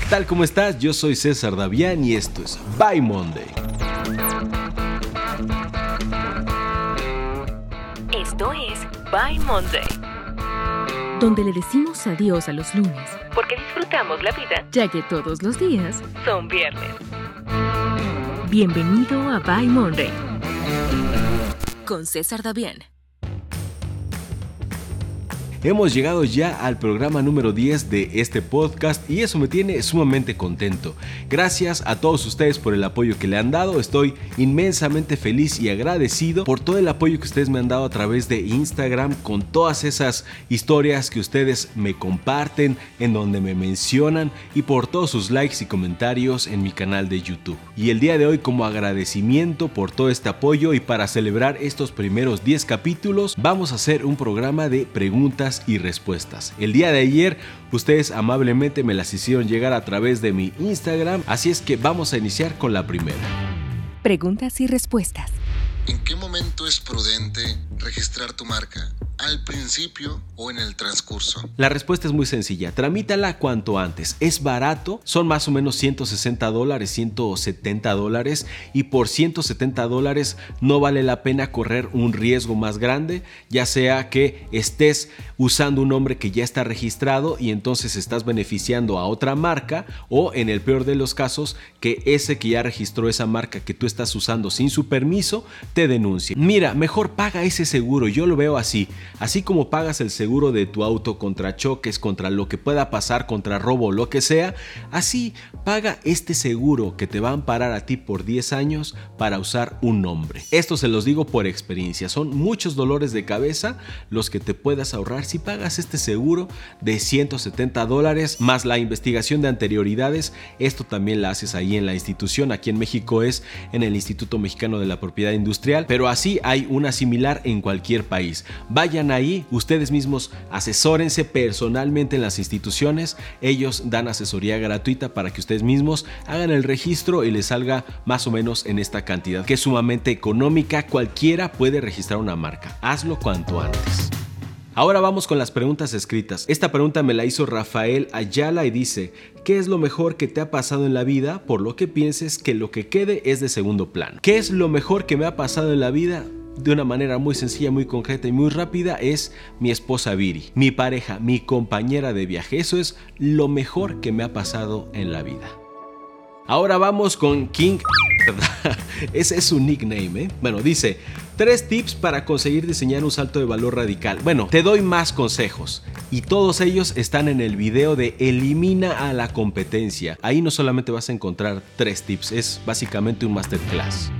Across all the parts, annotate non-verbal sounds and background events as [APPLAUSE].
¿qué tal? ¿Cómo estás? Yo soy César Davián y esto es By Monday. Esto es By Monday, donde le decimos adiós a los lunes, porque disfrutamos la vida ya que todos los días son viernes. Bienvenido a By Monday con César Davián. Hemos llegado ya al programa número 10 de este podcast y eso me tiene sumamente contento. Gracias a todos ustedes por el apoyo que le han dado. Estoy inmensamente feliz y agradecido por todo el apoyo que ustedes me han dado a través de Instagram con todas esas historias que ustedes me comparten, en donde me mencionan y por todos sus likes y comentarios en mi canal de YouTube. Y el día de hoy como agradecimiento por todo este apoyo y para celebrar estos primeros 10 capítulos vamos a hacer un programa de preguntas y respuestas. El día de ayer ustedes amablemente me las hicieron llegar a través de mi Instagram, así es que vamos a iniciar con la primera. Preguntas y respuestas. ¿En qué momento es prudente registrar tu marca? al principio o en el transcurso? La respuesta es muy sencilla. Tramítala cuanto antes. Es barato, son más o menos 160 dólares, 170 dólares y por 170 dólares no vale la pena correr un riesgo más grande, ya sea que estés usando un nombre que ya está registrado y entonces estás beneficiando a otra marca o en el peor de los casos que ese que ya registró esa marca que tú estás usando sin su permiso te denuncie. Mira, mejor paga ese seguro, yo lo veo así. Así como pagas el seguro de tu auto contra choques, contra lo que pueda pasar, contra robo lo que sea, así paga este seguro que te va a amparar a ti por 10 años para usar un nombre. Esto se los digo por experiencia, son muchos dolores de cabeza los que te puedas ahorrar si pagas este seguro de 170 dólares más la investigación de anterioridades. Esto también la haces ahí en la institución, aquí en México es en el Instituto Mexicano de la Propiedad Industrial, pero así hay una similar en cualquier país. Vayan ahí, ustedes mismos asesórense personalmente en las instituciones, ellos dan asesoría gratuita para que ustedes mismos hagan el registro y les salga más o menos en esta cantidad, que es sumamente económica, cualquiera puede registrar una marca, hazlo cuanto antes. Ahora vamos con las preguntas escritas. Esta pregunta me la hizo Rafael Ayala y dice, ¿qué es lo mejor que te ha pasado en la vida por lo que pienses que lo que quede es de segundo plano? ¿Qué es lo mejor que me ha pasado en la vida? de una manera muy sencilla, muy concreta y muy rápida es mi esposa Viri, mi pareja, mi compañera de viaje. Eso es lo mejor que me ha pasado en la vida. Ahora vamos con King. [LAUGHS] Ese es su nickname, ¿eh? Bueno, dice, tres tips para conseguir diseñar un salto de valor radical. Bueno, te doy más consejos. Y todos ellos están en el video de Elimina a la competencia. Ahí no solamente vas a encontrar tres tips, es básicamente un masterclass.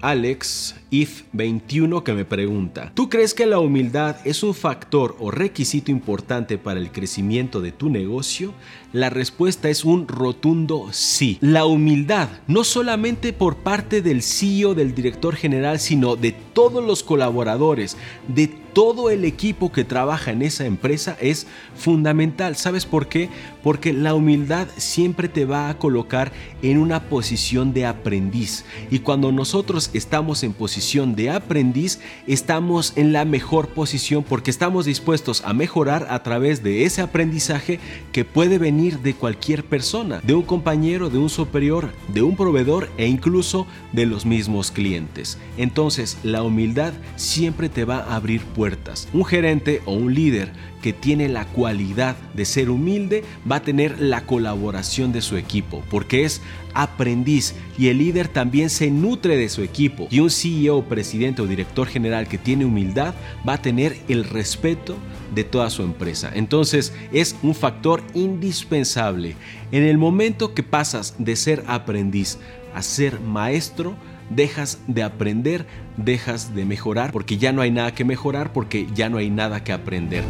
Alex If21 que me pregunta, ¿tú crees que la humildad es un factor o requisito importante para el crecimiento de tu negocio? La respuesta es un rotundo sí. La humildad, no solamente por parte del CEO, del director general, sino de todos los colaboradores, de todo el equipo que trabaja en esa empresa es fundamental. ¿Sabes por qué? Porque la humildad siempre te va a colocar en una posición de aprendiz. Y cuando nosotros estamos en posición de aprendiz, estamos en la mejor posición porque estamos dispuestos a mejorar a través de ese aprendizaje que puede venir de cualquier persona, de un compañero, de un superior, de un proveedor e incluso de los mismos clientes. Entonces, la humildad siempre te va a abrir puertas. Un gerente o un líder que tiene la cualidad de ser humilde va a tener la colaboración de su equipo, porque es aprendiz y el líder también se nutre de su equipo. Y un CEO, presidente o director general que tiene humildad va a tener el respeto de toda su empresa. Entonces es un factor indispensable. En el momento que pasas de ser aprendiz a ser maestro, dejas de aprender, dejas de mejorar, porque ya no hay nada que mejorar, porque ya no hay nada que aprender.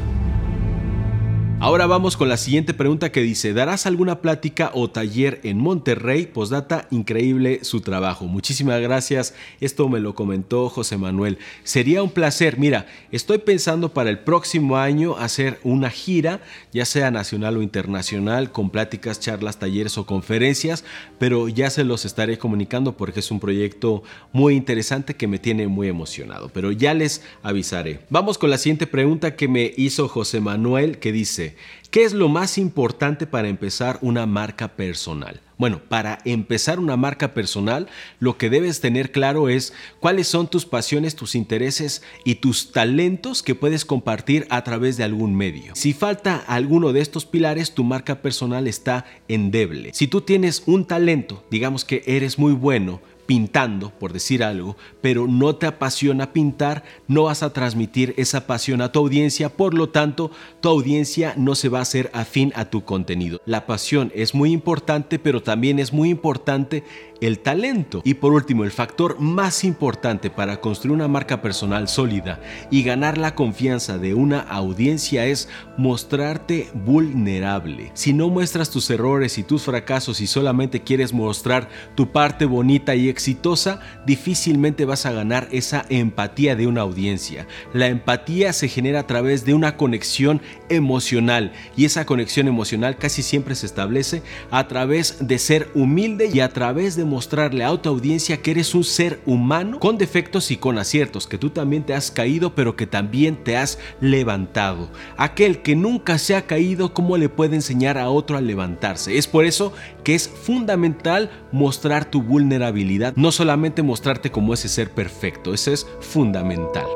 Ahora vamos con la siguiente pregunta que dice, ¿darás alguna plática o taller en Monterrey? Postdata, increíble su trabajo. Muchísimas gracias. Esto me lo comentó José Manuel. Sería un placer. Mira, estoy pensando para el próximo año hacer una gira, ya sea nacional o internacional, con pláticas, charlas, talleres o conferencias, pero ya se los estaré comunicando porque es un proyecto muy interesante que me tiene muy emocionado, pero ya les avisaré. Vamos con la siguiente pregunta que me hizo José Manuel que dice, ¿qué es lo más importante para empezar una marca personal? Bueno, para empezar una marca personal, lo que debes tener claro es cuáles son tus pasiones, tus intereses y tus talentos que puedes compartir a través de algún medio. Si falta alguno de estos pilares, tu marca personal está endeble. Si tú tienes un talento, digamos que eres muy bueno, pintando, por decir algo, pero no te apasiona pintar, no vas a transmitir esa pasión a tu audiencia, por lo tanto, tu audiencia no se va a hacer afín a tu contenido. La pasión es muy importante, pero también es muy importante el talento. Y por último, el factor más importante para construir una marca personal sólida y ganar la confianza de una audiencia es mostrarte vulnerable. Si no muestras tus errores y tus fracasos y solamente quieres mostrar tu parte bonita y exitosa, difícilmente vas a ganar esa empatía de una audiencia. La empatía se genera a través de una conexión emocional y esa conexión emocional casi siempre se establece a través de ser humilde y a través de mostrarle a tu audiencia que eres un ser humano con defectos y con aciertos, que tú también te has caído pero que también te has levantado. Aquel que nunca se ha caído, ¿cómo le puede enseñar a otro a levantarse? Es por eso que es fundamental mostrar tu vulnerabilidad, no solamente mostrarte como ese ser perfecto, eso es fundamental.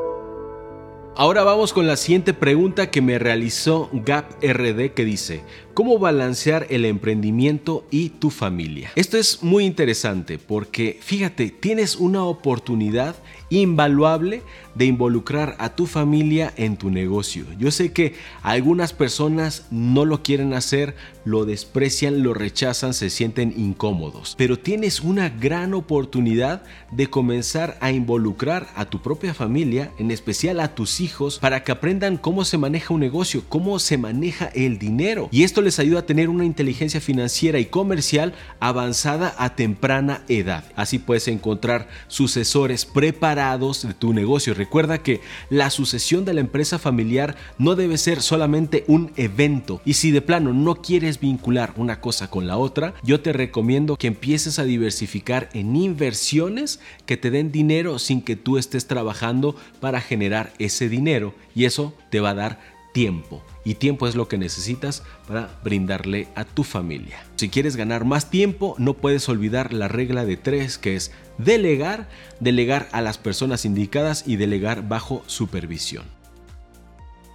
Ahora vamos con la siguiente pregunta que me realizó Gap RD que dice, ¿cómo balancear el emprendimiento y tu familia? Esto es muy interesante porque fíjate, tienes una oportunidad invaluable de involucrar a tu familia en tu negocio. Yo sé que algunas personas no lo quieren hacer, lo desprecian, lo rechazan, se sienten incómodos, pero tienes una gran oportunidad de comenzar a involucrar a tu propia familia, en especial a tus hijos, para que aprendan cómo se maneja un negocio, cómo se maneja el dinero. Y esto les ayuda a tener una inteligencia financiera y comercial avanzada a temprana edad. Así puedes encontrar sucesores preparados de tu negocio Recuerda que la sucesión de la empresa familiar no debe ser solamente un evento. Y si de plano no quieres vincular una cosa con la otra, yo te recomiendo que empieces a diversificar en inversiones que te den dinero sin que tú estés trabajando para generar ese dinero. Y eso te va a dar tiempo. Y tiempo es lo que necesitas para brindarle a tu familia. Si quieres ganar más tiempo, no puedes olvidar la regla de tres, que es delegar, delegar a las personas indicadas y delegar bajo supervisión.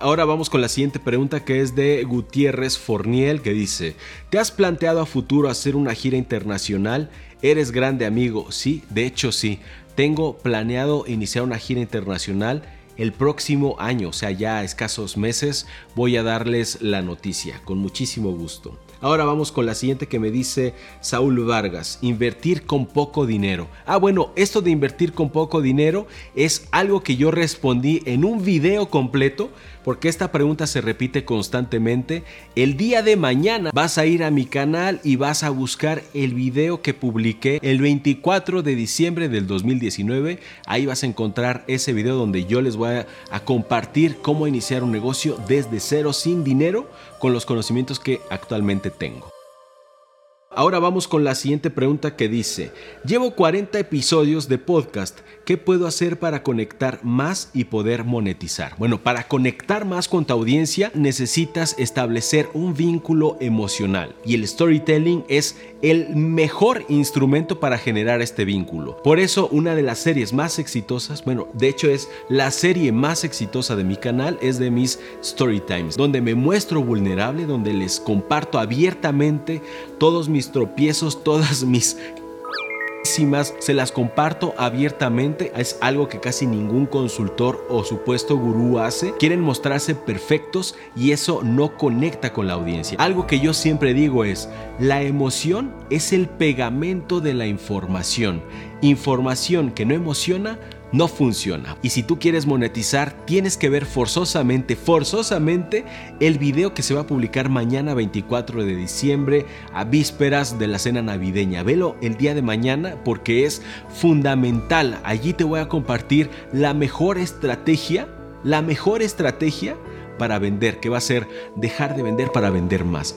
Ahora vamos con la siguiente pregunta que es de Gutiérrez Forniel que dice, ¿te has planteado a futuro hacer una gira internacional? ¿Eres grande amigo? Sí, de hecho sí. Tengo planeado iniciar una gira internacional el próximo año, o sea, ya a escasos meses, voy a darles la noticia con muchísimo gusto. Ahora vamos con la siguiente que me dice Saúl Vargas, invertir con poco dinero. Ah, bueno, esto de invertir con poco dinero es algo que yo respondí en un video completo porque esta pregunta se repite constantemente. El día de mañana vas a ir a mi canal y vas a buscar el video que publiqué el 24 de diciembre del 2019. Ahí vas a encontrar ese video donde yo les voy a, a compartir cómo iniciar un negocio desde cero sin dinero con los conocimientos que actualmente tengo. Ahora vamos con la siguiente pregunta que dice, llevo 40 episodios de podcast, ¿qué puedo hacer para conectar más y poder monetizar? Bueno, para conectar más con tu audiencia necesitas establecer un vínculo emocional y el storytelling es el mejor instrumento para generar este vínculo. Por eso una de las series más exitosas, bueno, de hecho es la serie más exitosa de mi canal, es de mis Storytimes, donde me muestro vulnerable, donde les comparto abiertamente todos mis tropiezos, todas mis se las comparto abiertamente. Es algo que casi ningún consultor o supuesto gurú hace. Quieren mostrarse perfectos y eso no conecta con la audiencia. Algo que yo siempre digo es, la emoción es el pegamento de la información. Información que no emociona no funciona. Y si tú quieres monetizar, tienes que ver forzosamente, forzosamente el video que se va a publicar mañana 24 de diciembre a vísperas de la cena navideña. Velo el día de mañana porque es fundamental. Allí te voy a compartir la mejor estrategia, la mejor estrategia para vender, que va a ser dejar de vender para vender más.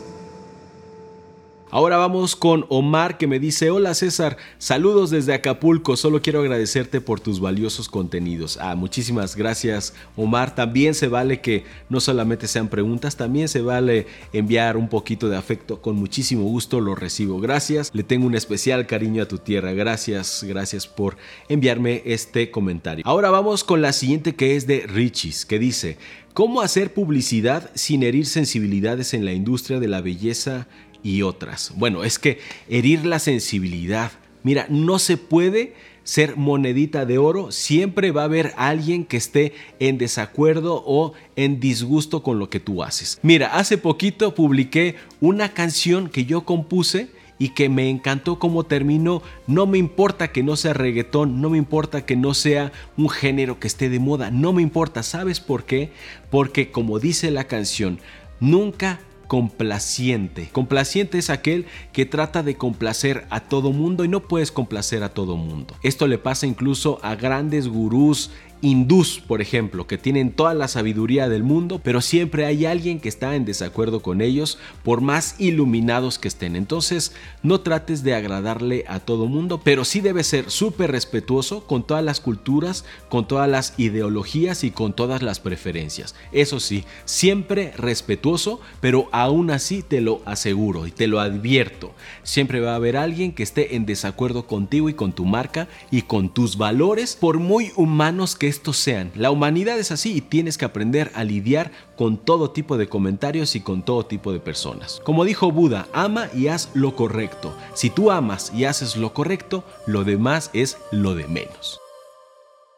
Ahora vamos con Omar que me dice, hola César, saludos desde Acapulco, solo quiero agradecerte por tus valiosos contenidos. Ah, muchísimas gracias Omar, también se vale que no solamente sean preguntas, también se vale enviar un poquito de afecto, con muchísimo gusto lo recibo. Gracias, le tengo un especial cariño a tu tierra, gracias, gracias por enviarme este comentario. Ahora vamos con la siguiente que es de Richis, que dice, ¿cómo hacer publicidad sin herir sensibilidades en la industria de la belleza? Y otras. Bueno, es que herir la sensibilidad. Mira, no se puede ser monedita de oro, siempre va a haber alguien que esté en desacuerdo o en disgusto con lo que tú haces. Mira, hace poquito publiqué una canción que yo compuse y que me encantó cómo terminó. No me importa que no sea reggaetón, no me importa que no sea un género que esté de moda, no me importa. ¿Sabes por qué? Porque como dice la canción, nunca complaciente. Complaciente es aquel que trata de complacer a todo mundo y no puedes complacer a todo mundo. Esto le pasa incluso a grandes gurús hindús, por ejemplo, que tienen toda la sabiduría del mundo, pero siempre hay alguien que está en desacuerdo con ellos, por más iluminados que estén. Entonces, no trates de agradarle a todo mundo, pero sí debes ser súper respetuoso con todas las culturas, con todas las ideologías y con todas las preferencias. Eso sí, siempre respetuoso, pero aún así te lo aseguro y te lo advierto. Siempre va a haber alguien que esté en desacuerdo contigo y con tu marca y con tus valores, por muy humanos que estos sean. La humanidad es así y tienes que aprender a lidiar con todo tipo de comentarios y con todo tipo de personas. Como dijo Buda, ama y haz lo correcto. Si tú amas y haces lo correcto, lo demás es lo de menos.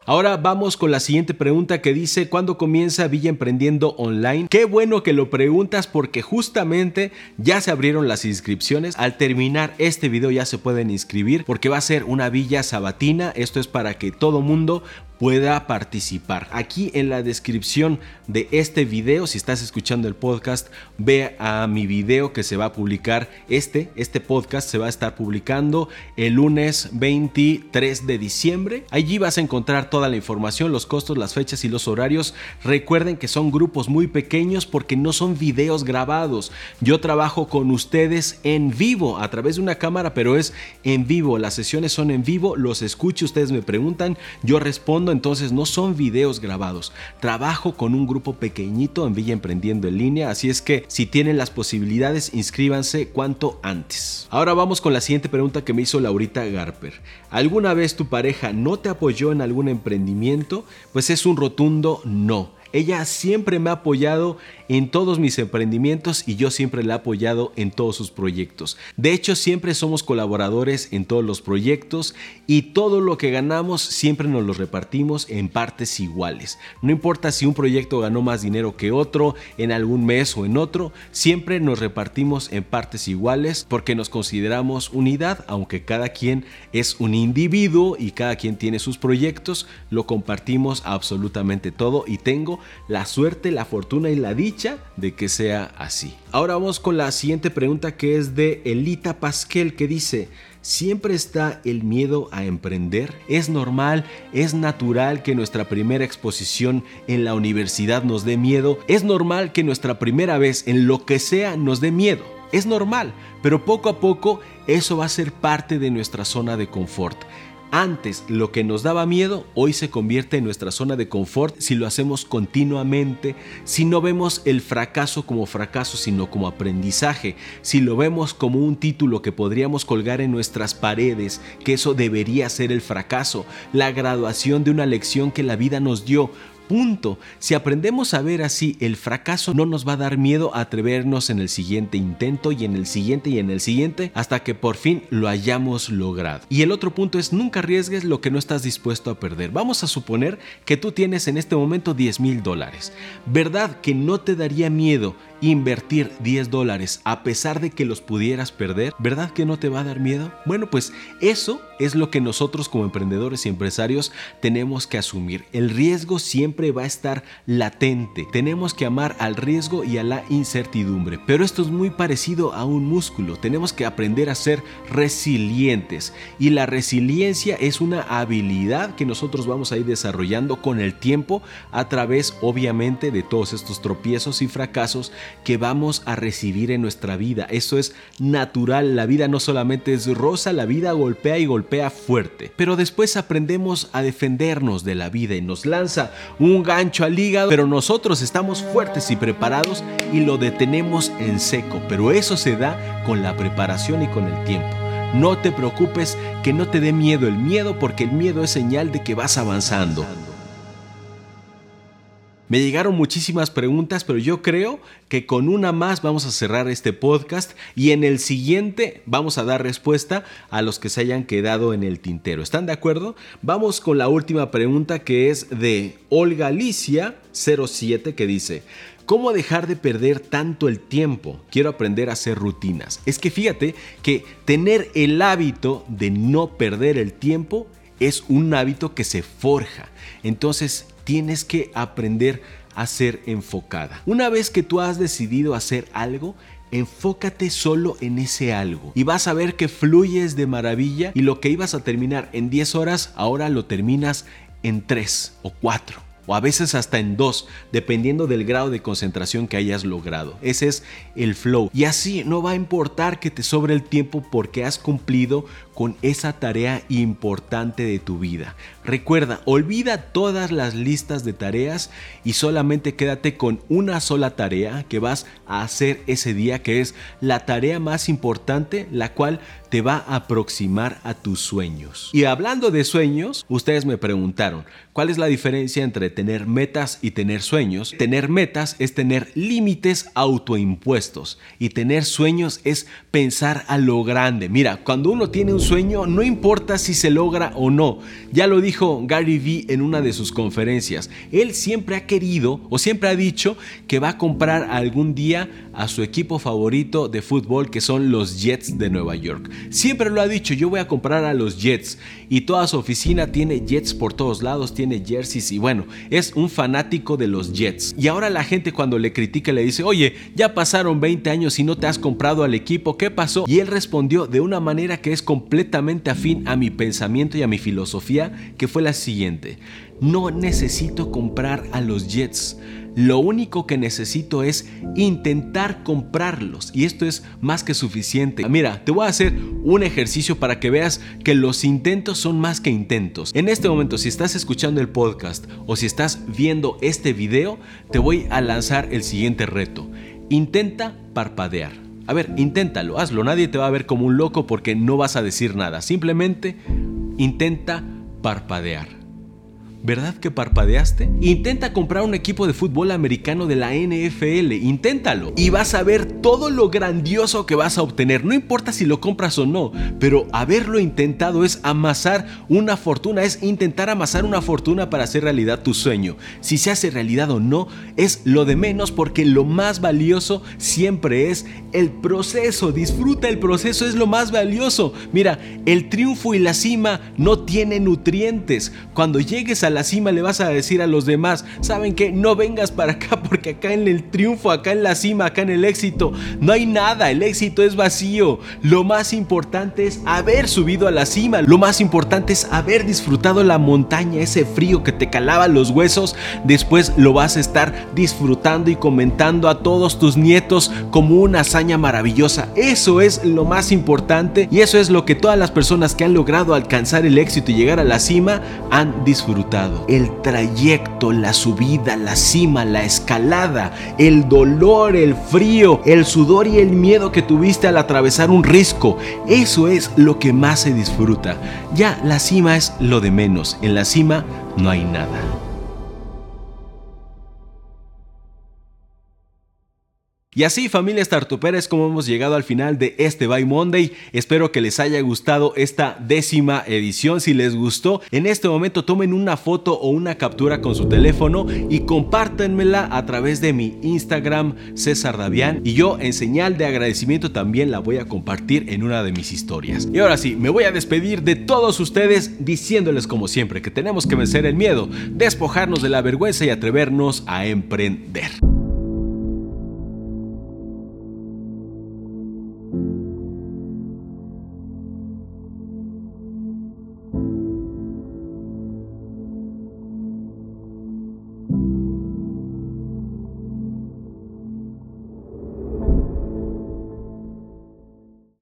Ahora vamos con la siguiente pregunta que dice, ¿cuándo comienza Villa Emprendiendo Online? Qué bueno que lo preguntas porque justamente ya se abrieron las inscripciones. Al terminar este video ya se pueden inscribir porque va a ser una villa sabatina. Esto es para que todo mundo pueda participar. Aquí en la descripción de este video, si estás escuchando el podcast, ve a mi video que se va a publicar. Este, este podcast se va a estar publicando el lunes 23 de diciembre. Allí vas a encontrar toda la información, los costos, las fechas y los horarios. Recuerden que son grupos muy pequeños porque no son videos grabados. Yo trabajo con ustedes en vivo a través de una cámara, pero es en vivo. Las sesiones son en vivo, los escucho, ustedes me preguntan, yo respondo entonces no son videos grabados. Trabajo con un grupo pequeñito en Villa Emprendiendo en línea, así es que si tienen las posibilidades, inscríbanse cuanto antes. Ahora vamos con la siguiente pregunta que me hizo Laurita Garper. ¿Alguna vez tu pareja no te apoyó en algún emprendimiento? Pues es un rotundo no. Ella siempre me ha apoyado en todos mis emprendimientos y yo siempre la he apoyado en todos sus proyectos. De hecho, siempre somos colaboradores en todos los proyectos y todo lo que ganamos siempre nos lo repartimos en partes iguales. No importa si un proyecto ganó más dinero que otro en algún mes o en otro, siempre nos repartimos en partes iguales porque nos consideramos unidad, aunque cada quien es un individuo y cada quien tiene sus proyectos, lo compartimos absolutamente todo y tengo la suerte, la fortuna y la dicha de que sea así. Ahora vamos con la siguiente pregunta que es de Elita Pasquel que dice, ¿Siempre está el miedo a emprender? ¿Es normal, es natural que nuestra primera exposición en la universidad nos dé miedo? ¿Es normal que nuestra primera vez en lo que sea nos dé miedo? Es normal, pero poco a poco eso va a ser parte de nuestra zona de confort. Antes lo que nos daba miedo hoy se convierte en nuestra zona de confort si lo hacemos continuamente, si no vemos el fracaso como fracaso sino como aprendizaje, si lo vemos como un título que podríamos colgar en nuestras paredes, que eso debería ser el fracaso, la graduación de una lección que la vida nos dio, Punto. Si aprendemos a ver así, el fracaso no nos va a dar miedo a atrevernos en el siguiente intento y en el siguiente y en el siguiente hasta que por fin lo hayamos logrado. Y el otro punto es nunca arriesgues lo que no estás dispuesto a perder. Vamos a suponer que tú tienes en este momento 10 mil dólares. ¿Verdad que no te daría miedo invertir 10 dólares a pesar de que los pudieras perder? ¿Verdad que no te va a dar miedo? Bueno, pues eso es lo que nosotros como emprendedores y empresarios tenemos que asumir. El riesgo siempre va a estar latente. Tenemos que amar al riesgo y a la incertidumbre. Pero esto es muy parecido a un músculo. Tenemos que aprender a ser resilientes. Y la resiliencia es una habilidad que nosotros vamos a ir desarrollando con el tiempo a través obviamente de todos estos tropiezos y fracasos que vamos a recibir en nuestra vida. Eso es natural. La vida no solamente es rosa, la vida golpea y golpea fuerte. Pero después aprendemos a defendernos de la vida y nos lanza un gancho al hígado, pero nosotros estamos fuertes y preparados y lo detenemos en seco. Pero eso se da con la preparación y con el tiempo. No te preocupes que no te dé miedo el miedo porque el miedo es señal de que vas avanzando. Me llegaron muchísimas preguntas, pero yo creo que con una más vamos a cerrar este podcast y en el siguiente vamos a dar respuesta a los que se hayan quedado en el tintero. ¿Están de acuerdo? Vamos con la última pregunta que es de Olga Alicia 07 que dice, ¿Cómo dejar de perder tanto el tiempo? Quiero aprender a hacer rutinas. Es que fíjate que tener el hábito de no perder el tiempo es un hábito que se forja. Entonces tienes que aprender a ser enfocada. Una vez que tú has decidido hacer algo, enfócate solo en ese algo y vas a ver que fluyes de maravilla y lo que ibas a terminar en 10 horas, ahora lo terminas en 3 o 4 o a veces hasta en dos, dependiendo del grado de concentración que hayas logrado. Ese es el flow. Y así no va a importar que te sobre el tiempo porque has cumplido con esa tarea importante de tu vida. Recuerda, olvida todas las listas de tareas y solamente quédate con una sola tarea que vas a hacer ese día, que es la tarea más importante, la cual te va a aproximar a tus sueños. Y hablando de sueños, ustedes me preguntaron, ¿cuál es la diferencia entre tener metas y tener sueños? Tener metas es tener límites autoimpuestos y tener sueños es pensar a lo grande. Mira, cuando uno tiene un sueño, no importa si se logra o no. Ya lo dijo Gary Vee en una de sus conferencias. Él siempre ha querido o siempre ha dicho que va a comprar algún día a su equipo favorito de fútbol que son los Jets de Nueva York. Siempre lo ha dicho, yo voy a comprar a los Jets y toda su oficina tiene Jets por todos lados, tiene jerseys y bueno, es un fanático de los Jets. Y ahora la gente cuando le critica le dice, oye, ya pasaron 20 años y no te has comprado al equipo, ¿qué pasó? Y él respondió de una manera que es completamente afín a mi pensamiento y a mi filosofía, que fue la siguiente, no necesito comprar a los Jets lo único que necesito es intentar comprarlos y esto es más que suficiente. Mira, te voy a hacer un ejercicio para que veas que los intentos son más que intentos. En este momento, si estás escuchando el podcast o si estás viendo este video, te voy a lanzar el siguiente reto. Intenta parpadear. A ver, inténtalo, hazlo. Nadie te va a ver como un loco porque no vas a decir nada. Simplemente intenta parpadear. ¿Verdad que parpadeaste? Intenta comprar un equipo de fútbol americano de la NFL, inténtalo. Y vas a ver todo lo grandioso que vas a obtener. No importa si lo compras o no, pero haberlo intentado es amasar una fortuna, es intentar amasar una fortuna para hacer realidad tu sueño. Si se hace realidad o no, es lo de menos porque lo más valioso siempre es el proceso. Disfruta el proceso, es lo más valioso. Mira, el triunfo y la cima no tienen nutrientes. Cuando llegues a la cima le vas a decir a los demás, ¿saben que No vengas para acá [LAUGHS] porque acá en el triunfo, acá en la cima, acá en el éxito, no hay nada, el éxito es vacío. Lo más importante es haber subido a la cima, lo más importante es haber disfrutado la montaña, ese frío que te calaba los huesos, después lo vas a estar disfrutando y comentando a todos tus nietos como una hazaña maravillosa. Eso es lo más importante y eso es lo que todas las personas que han logrado alcanzar el éxito y llegar a la cima han disfrutado el trayecto, la subida, la cima, la escalada, el dolor, el frío, el sudor y el miedo que tuviste al atravesar un risco. Eso es lo que más se disfruta. Ya la cima es lo de menos. En la cima no hay nada. Y así familia startupera es como hemos llegado al final de este By Monday. Espero que les haya gustado esta décima edición. Si les gustó, en este momento tomen una foto o una captura con su teléfono y compártanmela a través de mi Instagram César Davián. Y yo en señal de agradecimiento también la voy a compartir en una de mis historias. Y ahora sí, me voy a despedir de todos ustedes diciéndoles como siempre que tenemos que vencer el miedo, despojarnos de la vergüenza y atrevernos a emprender.